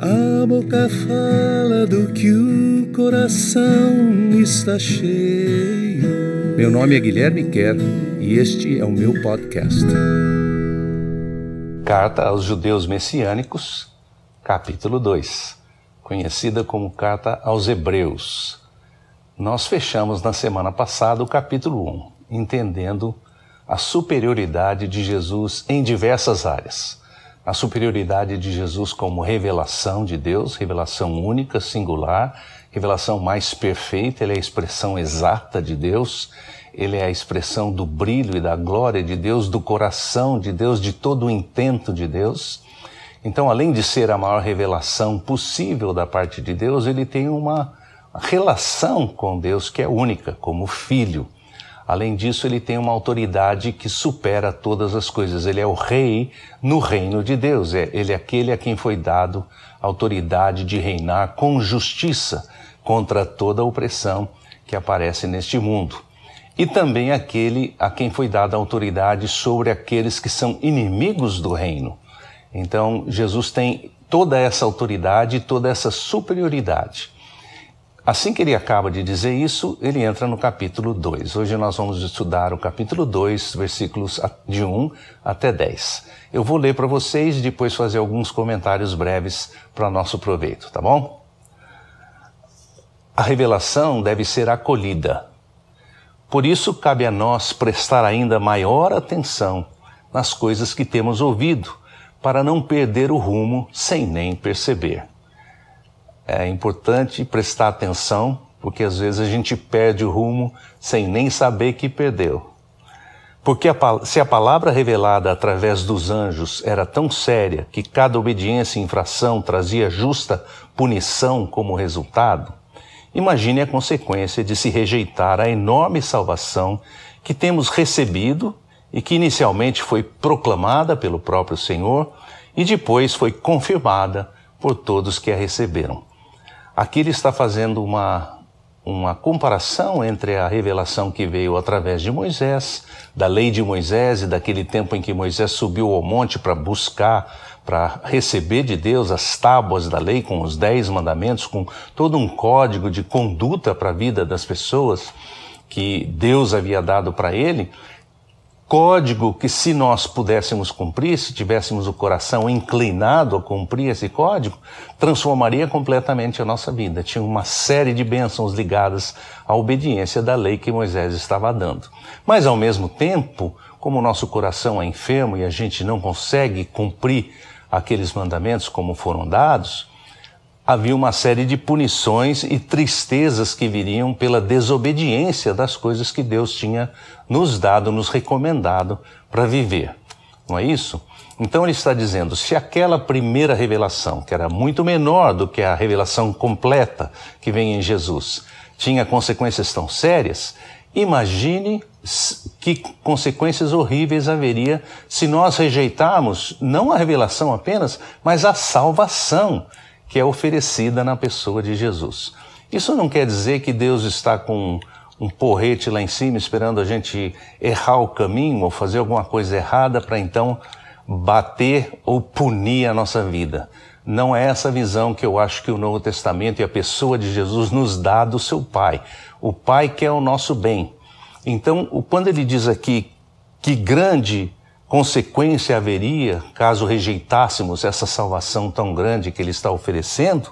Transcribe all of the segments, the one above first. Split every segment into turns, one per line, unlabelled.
A boca fala do que o coração está cheio.
Meu nome é Guilherme Kerr e este é o meu podcast. Carta aos Judeus Messiânicos, capítulo 2, conhecida como Carta aos Hebreus. Nós fechamos na semana passada o capítulo 1, entendendo a superioridade de Jesus em diversas áreas a superioridade de Jesus como revelação de Deus, revelação única, singular, revelação mais perfeita, ele é a expressão exata de Deus, ele é a expressão do brilho e da glória de Deus, do coração de Deus, de todo o intento de Deus. Então, além de ser a maior revelação possível da parte de Deus, ele tem uma relação com Deus que é única, como filho. Além disso, ele tem uma autoridade que supera todas as coisas. Ele é o rei no reino de Deus. É, ele é aquele a quem foi dado autoridade de reinar com justiça contra toda a opressão que aparece neste mundo. E também aquele a quem foi dada autoridade sobre aqueles que são inimigos do reino. Então, Jesus tem toda essa autoridade, toda essa superioridade. Assim que ele acaba de dizer isso, ele entra no capítulo 2. Hoje nós vamos estudar o capítulo 2, versículos de 1 até 10. Eu vou ler para vocês e depois fazer alguns comentários breves para nosso proveito, tá bom? A revelação deve ser acolhida. Por isso, cabe a nós prestar ainda maior atenção nas coisas que temos ouvido, para não perder o rumo sem nem perceber é importante prestar atenção, porque às vezes a gente perde o rumo sem nem saber que perdeu. Porque a, se a palavra revelada através dos anjos era tão séria que cada obediência e infração trazia justa punição como resultado, imagine a consequência de se rejeitar a enorme salvação que temos recebido e que inicialmente foi proclamada pelo próprio Senhor e depois foi confirmada por todos que a receberam. Aqui ele está fazendo uma, uma comparação entre a revelação que veio através de Moisés, da lei de Moisés e daquele tempo em que Moisés subiu ao monte para buscar, para receber de Deus as tábuas da lei com os dez mandamentos, com todo um código de conduta para a vida das pessoas que Deus havia dado para ele código que, se nós pudéssemos cumprir, se tivéssemos o coração inclinado a cumprir esse código, transformaria completamente a nossa vida. Tinha uma série de bênçãos ligadas à obediência da lei que Moisés estava dando. Mas, ao mesmo tempo, como o nosso coração é enfermo e a gente não consegue cumprir aqueles mandamentos como foram dados, havia uma série de punições e tristezas que viriam pela desobediência das coisas que Deus tinha nos dado, nos recomendado para viver. Não é isso? Então ele está dizendo: se aquela primeira revelação, que era muito menor do que a revelação completa que vem em Jesus, tinha consequências tão sérias, imagine que consequências horríveis haveria se nós rejeitarmos não a revelação apenas, mas a salvação que é oferecida na pessoa de Jesus. Isso não quer dizer que Deus está com um porrete lá em cima esperando a gente errar o caminho ou fazer alguma coisa errada para então bater ou punir a nossa vida. Não é essa visão que eu acho que o Novo Testamento e a pessoa de Jesus nos dá do seu Pai. O Pai quer o nosso bem. Então, quando ele diz aqui que grande consequência haveria caso rejeitássemos essa salvação tão grande que ele está oferecendo,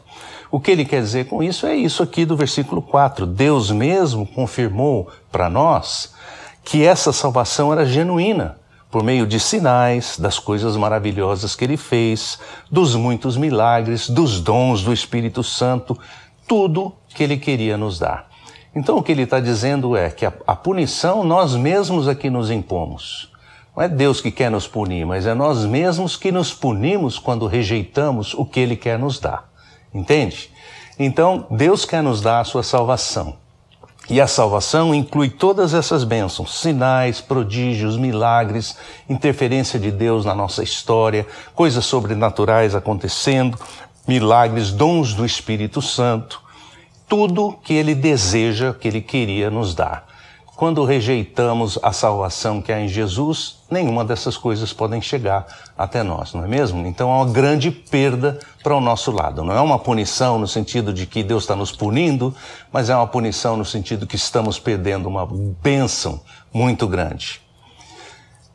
o que ele quer dizer com isso é isso aqui do versículo 4. Deus mesmo confirmou para nós que essa salvação era genuína, por meio de sinais, das coisas maravilhosas que ele fez, dos muitos milagres, dos dons do Espírito Santo, tudo que ele queria nos dar. Então o que ele está dizendo é que a, a punição nós mesmos aqui nos impomos. Não é Deus que quer nos punir, mas é nós mesmos que nos punimos quando rejeitamos o que Ele quer nos dar. Entende? Então, Deus quer nos dar a sua salvação. E a salvação inclui todas essas bênçãos: sinais, prodígios, milagres, interferência de Deus na nossa história, coisas sobrenaturais acontecendo, milagres, dons do Espírito Santo, tudo que Ele deseja, que Ele queria nos dar quando rejeitamos a salvação que há em Jesus, nenhuma dessas coisas podem chegar até nós, não é mesmo? Então há uma grande perda para o nosso lado. Não é uma punição no sentido de que Deus está nos punindo, mas é uma punição no sentido que estamos perdendo uma bênção muito grande.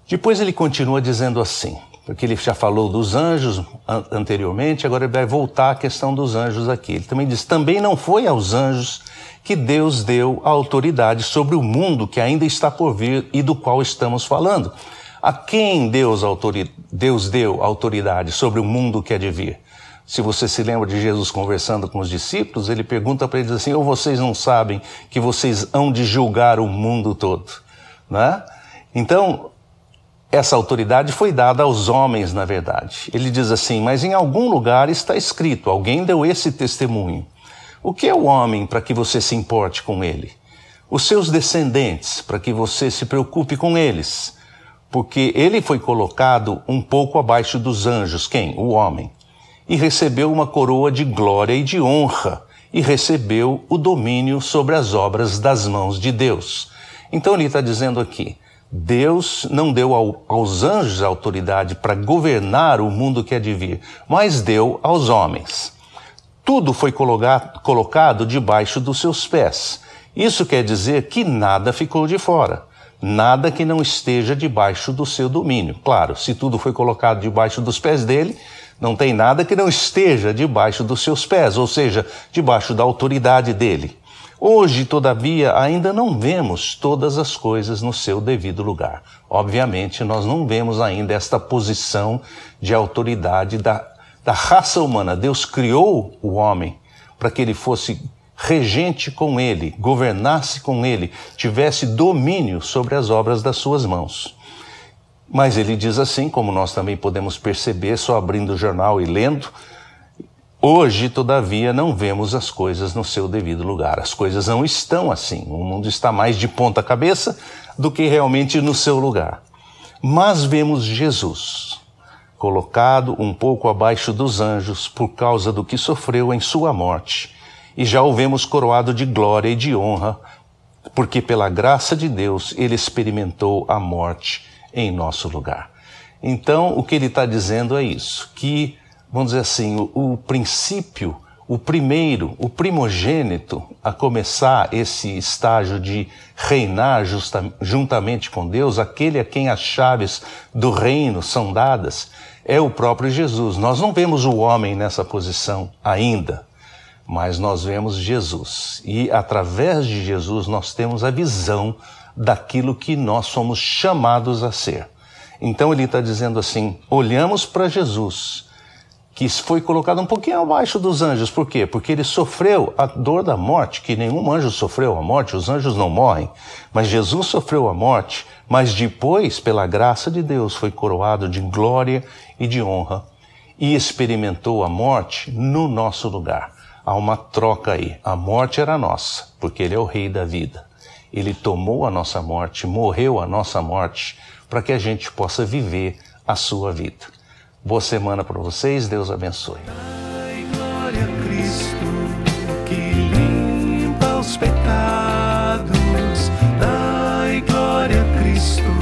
Depois ele continua dizendo assim, porque ele já falou dos anjos anteriormente, agora ele vai voltar à questão dos anjos aqui. Ele também diz: também não foi aos anjos que Deus deu a autoridade sobre o mundo que ainda está por vir e do qual estamos falando. A quem Deus, Deus deu autoridade sobre o mundo que é de vir? Se você se lembra de Jesus conversando com os discípulos, ele pergunta para eles assim: ou vocês não sabem que vocês hão de julgar o mundo todo? Né? Então, essa autoridade foi dada aos homens, na verdade. Ele diz assim: mas em algum lugar está escrito, alguém deu esse testemunho. O que é o homem para que você se importe com ele? Os seus descendentes, para que você se preocupe com eles. Porque ele foi colocado um pouco abaixo dos anjos, quem? O homem. E recebeu uma coroa de glória e de honra, e recebeu o domínio sobre as obras das mãos de Deus. Então ele está dizendo aqui: Deus não deu ao, aos anjos a autoridade para governar o mundo que é de vir, mas deu aos homens tudo foi colocado debaixo dos seus pés. Isso quer dizer que nada ficou de fora, nada que não esteja debaixo do seu domínio. Claro, se tudo foi colocado debaixo dos pés dele, não tem nada que não esteja debaixo dos seus pés, ou seja, debaixo da autoridade dele. Hoje, todavia, ainda não vemos todas as coisas no seu devido lugar. Obviamente, nós não vemos ainda esta posição de autoridade da da raça humana. Deus criou o homem para que ele fosse regente com ele, governasse com ele, tivesse domínio sobre as obras das suas mãos. Mas ele diz assim, como nós também podemos perceber só abrindo o jornal e lendo, Hoje, todavia, não vemos as coisas no seu devido lugar. As coisas não estão assim. O mundo está mais de ponta cabeça do que realmente no seu lugar. Mas vemos Jesus, colocado um pouco abaixo dos anjos por causa do que sofreu em sua morte, e já o vemos coroado de glória e de honra, porque pela graça de Deus ele experimentou a morte em nosso lugar. Então, o que ele está dizendo é isso: que, vamos dizer assim, o, o princípio o primeiro, o primogênito a começar esse estágio de reinar justa, juntamente com Deus, aquele a quem as chaves do reino são dadas, é o próprio Jesus. Nós não vemos o homem nessa posição ainda, mas nós vemos Jesus. E através de Jesus nós temos a visão daquilo que nós somos chamados a ser. Então ele está dizendo assim: olhamos para Jesus que foi colocado um pouquinho abaixo dos anjos. Por quê? Porque ele sofreu a dor da morte, que nenhum anjo sofreu a morte, os anjos não morrem, mas Jesus sofreu a morte, mas depois, pela graça de Deus, foi coroado de glória e de honra e experimentou a morte no nosso lugar. Há uma troca aí. A morte era nossa, porque ele é o rei da vida. Ele tomou a nossa morte, morreu a nossa morte, para que a gente possa viver a sua vida. Boa semana para vocês, Deus abençoe. Ai, glória a Cristo que limpa os pecados.
Ai, glória a Cristo.